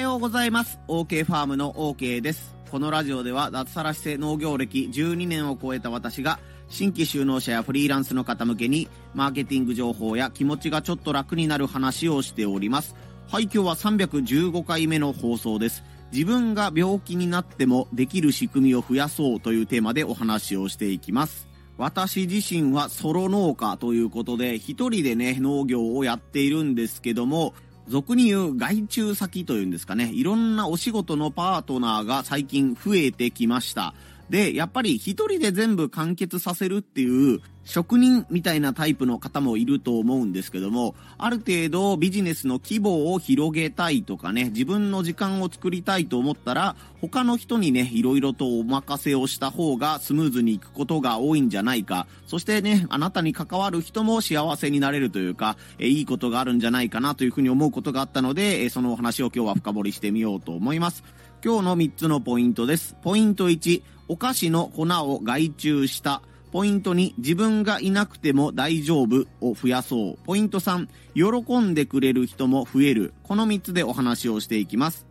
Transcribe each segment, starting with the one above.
ようございます。OK ファームの OK です。このラジオでは脱サラして農業歴12年を超えた私が新規就農者やフリーランスの方向けにマーケティング情報や気持ちがちょっと楽になる話をしております。はい、今日は315回目の放送です。自分が病気になってもできる仕組みを増やそうというテーマでお話をしていきます。私自身はソロ農家ということで一人でね農業をやっているんですけども俗に言う外注先というんですかね。いろんなお仕事のパートナーが最近増えてきました。でやっぱり一人で全部完結させるっていう職人みたいなタイプの方もいると思うんですけどもある程度ビジネスの規模を広げたいとかね自分の時間を作りたいと思ったら他の人にねいろいろとお任せをした方がスムーズにいくことが多いんじゃないか。そしてねあなたに関わる人も幸せになれるというかえいいことがあるんじゃないかなというふうに思うことがあったのでえそのお話を今日は深掘りしてみようと思います。今日の3つのポイントですポイント1お菓子の粉を外注したポイント2、自分がいなくても大丈夫を増やそう。ポイント3、喜んでくれる人も増える。この3つでお話をしていきます。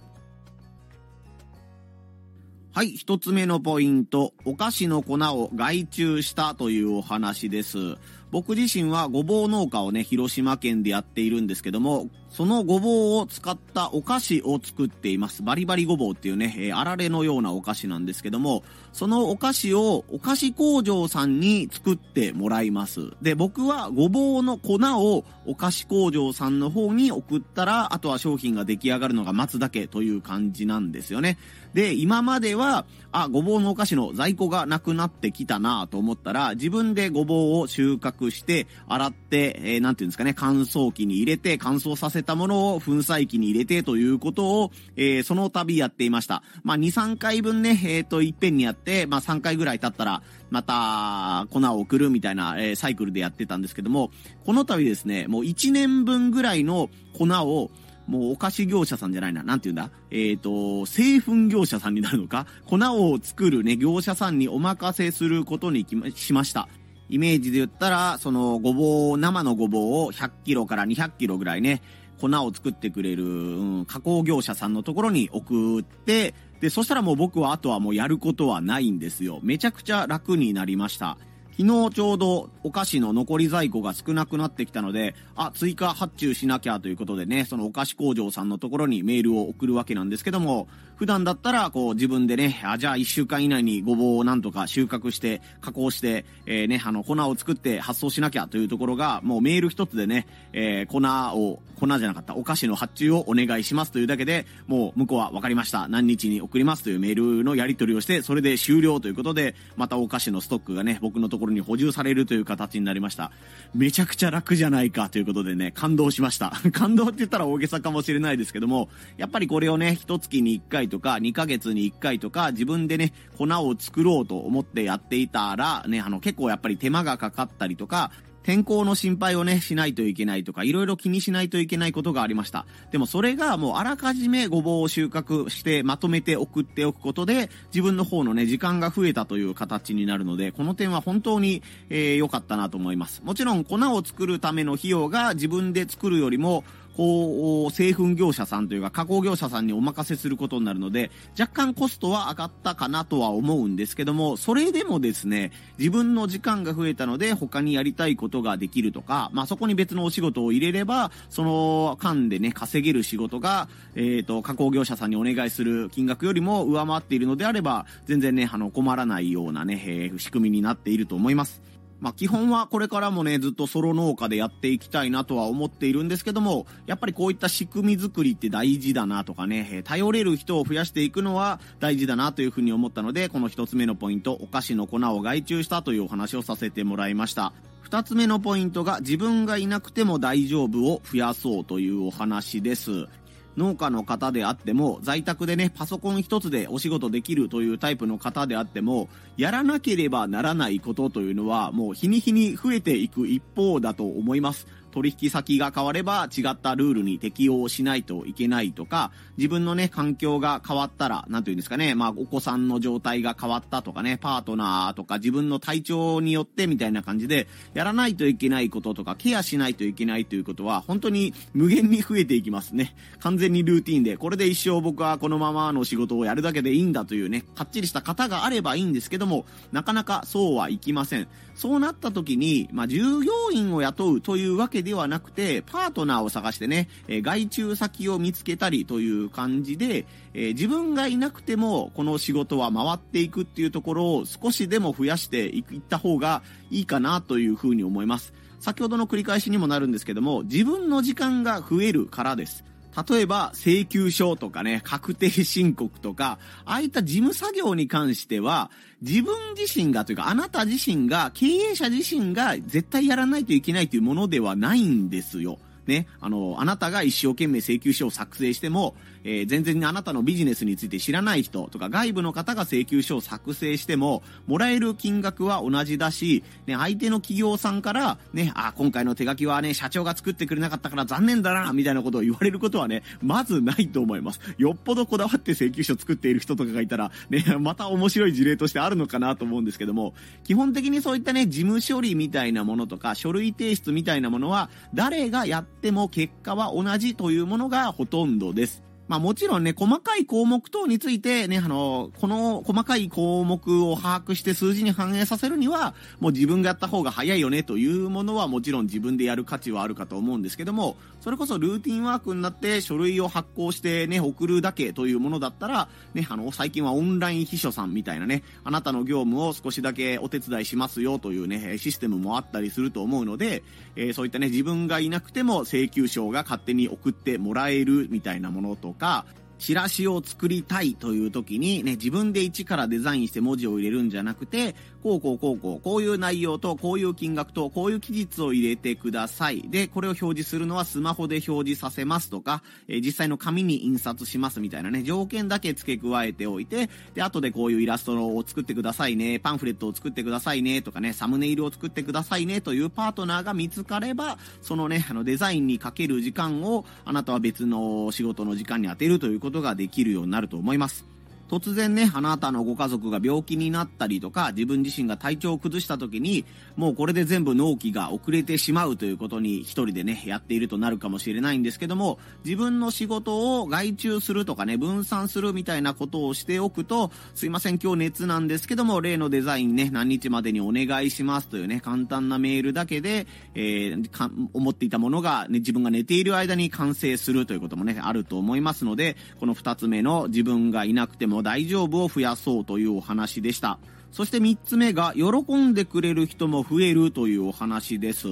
はい、1つ目のポイント、お菓子の粉を外注したというお話です。僕自身はごぼう農家をね、広島県でやっているんですけども、そのごぼうを使ったお菓子を作っています。バリバリごぼうっていうね、えー、あられのようなお菓子なんですけども、そのお菓子をお菓子工場さんに作ってもらいます。で、僕はごぼうの粉をお菓子工場さんの方に送ったら、あとは商品が出来上がるのが待つだけという感じなんですよね。で、今までは、あ、ごぼうのお菓子の在庫がなくなってきたなと思ったら、自分でごぼうを収穫して、洗って、えー、なんていうんですかね、乾燥機に入れて、乾燥させてたものを粉砕機に入れてということを、えー、その度やっていました。まあ、2、3回分ね、えっ、ー、と、いっぺんにやって、まあ、3回ぐらい経ったら、また、粉を送るみたいな、えー、サイクルでやってたんですけども、この度ですね、もう1年分ぐらいの粉を、もうお菓子業者さんじゃないな。なんて言うんだ？えっ、ー、と、製粉業者さんになるのか？粉を作るね、業者さんにお任せすることにしました。イメージで言ったら、そのごぼう、生のごぼうを100キロから200キロぐらいね、粉を作ってくれる、うん、加工業者さんのところに送って、で、そしたらもう僕はあとはもうやることはないんですよ。めちゃくちゃ楽になりました。昨日ちょうどお菓子の残り在庫が少なくなってきたので、あ、追加発注しなきゃということでね、そのお菓子工場さんのところにメールを送るわけなんですけども、普段だったらこう自分でね、あ、じゃあ1週間以内にごぼうをなんとか収穫して、加工して、えー、ね、あの粉を作って発送しなきゃというところが、もうメール一つでね、えー、粉を、粉じゃなかった、お菓子の発注をお願いしますというだけで、もう向こうは分かりました。何日に送りますというメールのやり取りをして、それで終了ということで、またお菓子のストックがね、僕のところに補充されるという形になりました。めちゃくちゃ楽じゃないかということでね、感動しました。感動って言ったら大げさかもしれないですけども、やっぱりこれをね、一月に1回とか、2ヶ月に1回とか、自分でね、粉を作ろうと思ってやっていたら、ね、あの、結構やっぱり手間がかかったりとか、天候の心配をね、しないといけないとか、いろいろ気にしないといけないことがありました。でもそれがもうあらかじめごぼうを収穫してまとめて送っておくことで、自分の方のね、時間が増えたという形になるので、この点は本当に良、えー、かったなと思います。もちろん粉を作るための費用が自分で作るよりも、こう、製粉業者さんというか加工業者さんにお任せすることになるので、若干コストは上がったかなとは思うんですけども、それでもですね、自分の時間が増えたので他にやりたいことができるとか、まあそこに別のお仕事を入れれば、その間でね、稼げる仕事が、えっ、ー、と、加工業者さんにお願いする金額よりも上回っているのであれば、全然ね、あの、困らないようなね、えー、仕組みになっていると思います。まあ、基本はこれからもね、ずっとソロ農家でやっていきたいなとは思っているんですけども、やっぱりこういった仕組み作りって大事だなとかね、頼れる人を増やしていくのは大事だなというふうに思ったので、この一つ目のポイント、お菓子の粉を外注したというお話をさせてもらいました。二つ目のポイントが自分がいなくても大丈夫を増やそうというお話です。農家の方であっても、在宅でね、パソコン一つでお仕事できるというタイプの方であっても、やらなければならないことというのは、もう日に日に増えていく一方だと思います。取引先が変われば違ったルールに適応しないといけないとか、自分のね、環境が変わったら、なんていうんですかね、まあ、お子さんの状態が変わったとかね、パートナーとか自分の体調によってみたいな感じで、やらないといけないこととか、ケアしないといけないということは、本当に無限に増えていきますね。完全にルーティンで、これで一生僕はこのままの仕事をやるだけでいいんだというね、かっちりした方があればいいんですけども、なかなかそうはいきません。そうなった時に、まあ、従業員を雇うというわけではなくて、パートナーを探してね、え外注先を見つけたりという感じで、え、自分がいなくてもこの仕事は回っていくっていうところを少しでも増やしていった方がいいかなというふうに思います。先ほどの繰り返しにもなるんですけども、自分の時間が増えるからです。例えば、請求書とかね、確定申告とか、ああいった事務作業に関しては、自分自身がというか、あなた自身が、経営者自身が絶対やらないといけないというものではないんですよ。ね、あの、あなたが一生懸命請求書を作成しても、えー、全然あなたのビジネスについて知らない人とか外部の方が請求書を作成しても、もらえる金額は同じだし、ね、相手の企業さんから、ね、あ、今回の手書きはね、社長が作ってくれなかったから残念だな、みたいなことを言われることはね、まずないと思います。よっぽどこだわって請求書作っている人とかがいたら、ね、また面白い事例としてあるのかなと思うんですけども、基本的にそういったね、事務処理みたいなものとか、書類提出みたいなものは、誰がやっても結果は同じというものがほとんどです。まあもちろんね、細かい項目等についてね、あの、この細かい項目を把握して数字に反映させるには、もう自分がやった方が早いよねというものはもちろん自分でやる価値はあるかと思うんですけども、それこそルーティンワークになって書類を発行してね、送るだけというものだったら、ね、あの、最近はオンライン秘書さんみたいなね、あなたの業務を少しだけお手伝いしますよというね、システムもあったりすると思うので、えー、そういったね、自分がいなくても請求書が勝手に送ってもらえるみたいなものとか、 않을까? チラシを作りたいという時にね、自分で一からデザインして文字を入れるんじゃなくて、こうこうこうこう、こういう内容と、こういう金額と、こういう期日を入れてください。で、これを表示するのはスマホで表示させますとか、えー、実際の紙に印刷しますみたいなね、条件だけ付け加えておいて、で、後でこういうイラストを作ってくださいね、パンフレットを作ってくださいね、とかね、サムネイルを作ってくださいね、というパートナーが見つかれば、そのね、あのデザインにかける時間を、あなたは別の仕事の時間に当てるということことができるようになると思います。突然ね、あなたのご家族が病気になったりとか、自分自身が体調を崩した時に、もうこれで全部納期が遅れてしまうということに一人でね、やっているとなるかもしれないんですけども、自分の仕事を外注するとかね、分散するみたいなことをしておくと、すいません、今日熱なんですけども、例のデザインね、何日までにお願いしますというね、簡単なメールだけで、えー、か思っていたものが、ね、自分が寝ている間に完成するということもね、あると思いますので、この二つ目の自分がいなくても大丈夫を増やそうというお話でした。そして3つ目が、喜んでくれる人も増えるというお話です。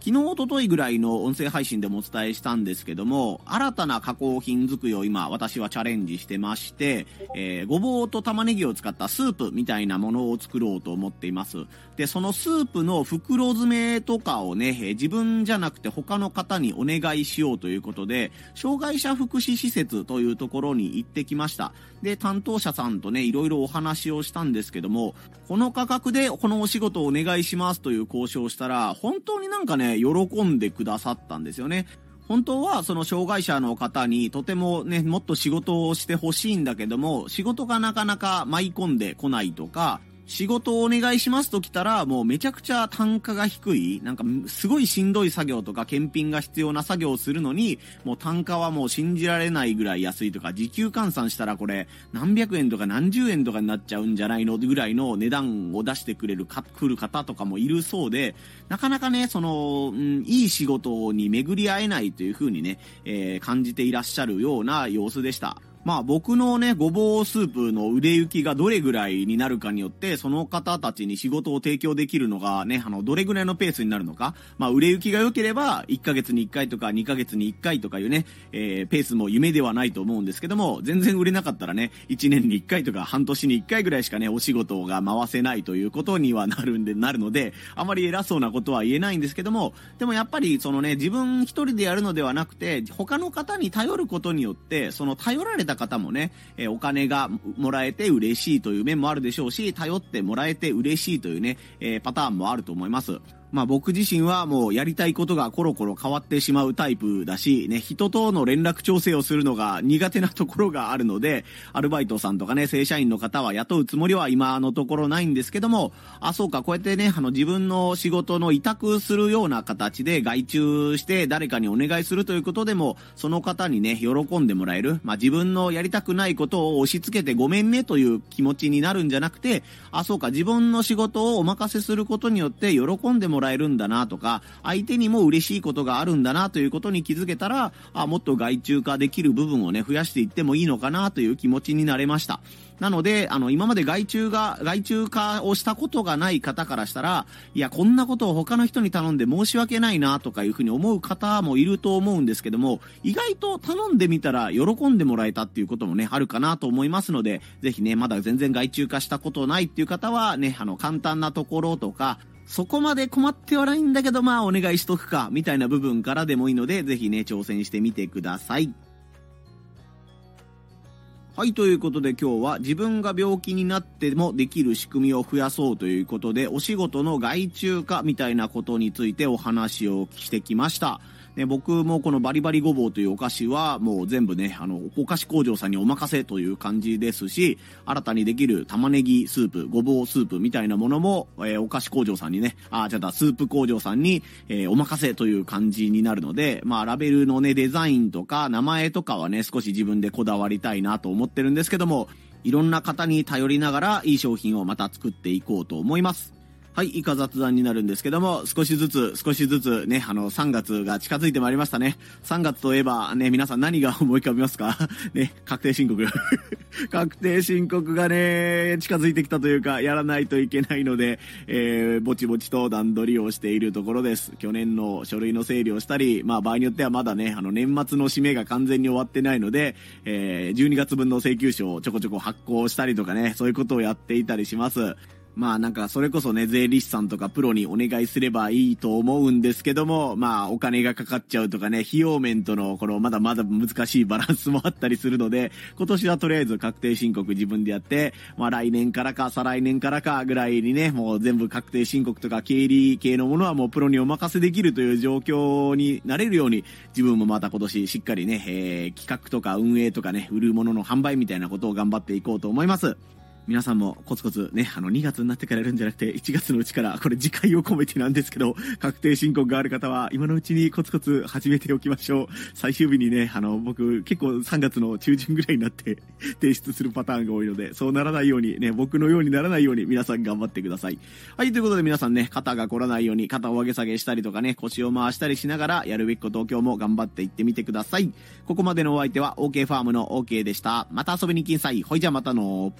昨日、おとといぐらいの音声配信でもお伝えしたんですけども、新たな加工品作りを今、私はチャレンジしてまして、えー、ごぼうと玉ねぎを使ったスープみたいなものを作ろうと思っています。で、そのスープの袋詰めとかをね、自分じゃなくて他の方にお願いしようということで、障害者福祉施設というところに行ってきました。で、担当者さんとね、いろいろお話をしたんですけども、この価格でこのお仕事をお願いしますという交渉をしたら、本当になんかね、喜んでくださったんですよね。本当はその障害者の方にとてもね、もっと仕事をしてほしいんだけども、仕事がなかなか舞い込んでこないとか、仕事をお願いしますと来たら、もうめちゃくちゃ単価が低い、なんかすごいしんどい作業とか検品が必要な作業をするのに、もう単価はもう信じられないぐらい安いとか、時給換算したらこれ何百円とか何十円とかになっちゃうんじゃないのぐらいの値段を出してくれるか、来る方とかもいるそうで、なかなかね、その、うん、いい仕事に巡り合えないというふうにね、えー、感じていらっしゃるような様子でした。まあ僕のね、ごぼうスープの売れ行きがどれぐらいになるかによって、その方たちに仕事を提供できるのがね、あの、どれぐらいのペースになるのか。まあ売れ行きが良ければ、1ヶ月に1回とか2ヶ月に1回とかいうね、えー、ペースも夢ではないと思うんですけども、全然売れなかったらね、1年に1回とか半年に1回ぐらいしかね、お仕事が回せないということにはなるんで、なるので、あまり偉そうなことは言えないんですけども、でもやっぱりそのね、自分一人でやるのではなくて、他の方に頼ることによって、その頼られた方もね、えお金がもらえて嬉しいという面もあるでしょうし、頼ってもらえて嬉しいというね、えパターンもあると思います。まあ僕自身はもうやりたいことがコロコロ変わってしまうタイプだし、ね、人との連絡調整をするのが苦手なところがあるので、アルバイトさんとかね、正社員の方は雇うつもりは今のところないんですけども、あ、そうか、こうやってね、あの自分の仕事の委託するような形で外注して誰かにお願いするということでも、その方にね、喜んでもらえる。まあ自分のやりたくないことを押し付けてごめんねという気持ちになるんじゃなくて、あ、そうか、自分の仕事をお任せすることによって喜んでもらえるもらえるんだなとか、相手にも嬉しいことがあるんだなということに気づけたら、あ、もっと外注化できる部分をね、増やしていってもいいのかなという気持ちになれました。なので、あの、今まで外注が、外注化をしたことがない方からしたら、いや、こんなことを他の人に頼んで申し訳ないなとかいうふうに思う方もいると思うんですけども、意外と頼んでみたら喜んでもらえたっていうこともね、あるかなと思いますので、ぜひね、まだ全然外注化したことないっていう方はね、あの、簡単なところとか、そこまで困ってはないんだけど、まあお願いしとくか、みたいな部分からでもいいので、ぜひね、挑戦してみてください。はい、ということで今日は自分が病気になってもできる仕組みを増やそうということで、お仕事の外注化みたいなことについてお話をしてきました。ね、僕もこのバリバリごぼうというお菓子はもう全部ね、あの、お菓子工場さんにお任せという感じですし、新たにできる玉ねぎスープ、ごぼうスープみたいなものも、えー、お菓子工場さんにね、あ、じゃあスープ工場さんに、えー、お任せという感じになるので、まあ、ラベルのね、デザインとか名前とかはね、少し自分でこだわりたいなと思っってるんですけども、いろんな方に頼りながらいい商品をまた作っていこうと思います。はい、以下雑談になるんですけども、少しずつ、少しずつね、あの、3月が近づいてまいりましたね。3月といえば、ね、皆さん何が思い浮かびますか？ね、確定申告。確定申告がね、近づいてきたというか、やらないといけないので、えー、ぼちぼちと段取りをしているところです。去年の書類の整理をしたり、まあ場合によってはまだね、あの、年末の締めが完全に終わってないので、えー、12月分の請求書をちょこちょこ発行したりとかね、そういうことをやっていたりします。まあなんかそれこそね、税理士さんとかプロにお願いすればいいと思うんですけども、まあお金がかかっちゃうとかね、費用面とのこのまだまだ難しいバランスもあったりするので、今年はとりあえず確定申告自分でやって、まあ来年からか再来年からかぐらいにね、もう全部確定申告とか経理系のものはもうプロにお任せできるという状況になれるように、自分もまた今年しっかりね、えー、企画とか運営とかね、売るものの販売みたいなことを頑張っていこうと思います。皆さんもコツコツね、あの2月になってからやるんじゃなくて1月のうちから、これ次回を込めてなんですけど、確定申告がある方は今のうちにコツコツ始めておきましょう。最終日にね、あの僕結構3月の中旬ぐらいになって 提出するパターンが多いので、そうならないようにね、僕のようにならないように皆さん頑張ってください。はい、ということで皆さんね、肩が凝らないように肩を上げ下げしたりとかね、腰を回したりしながらやるべきことを今日も頑張っていってみてください。ここまでのお相手は OK ファームの OK でした。また遊びに来んさい。ほいじゃまたの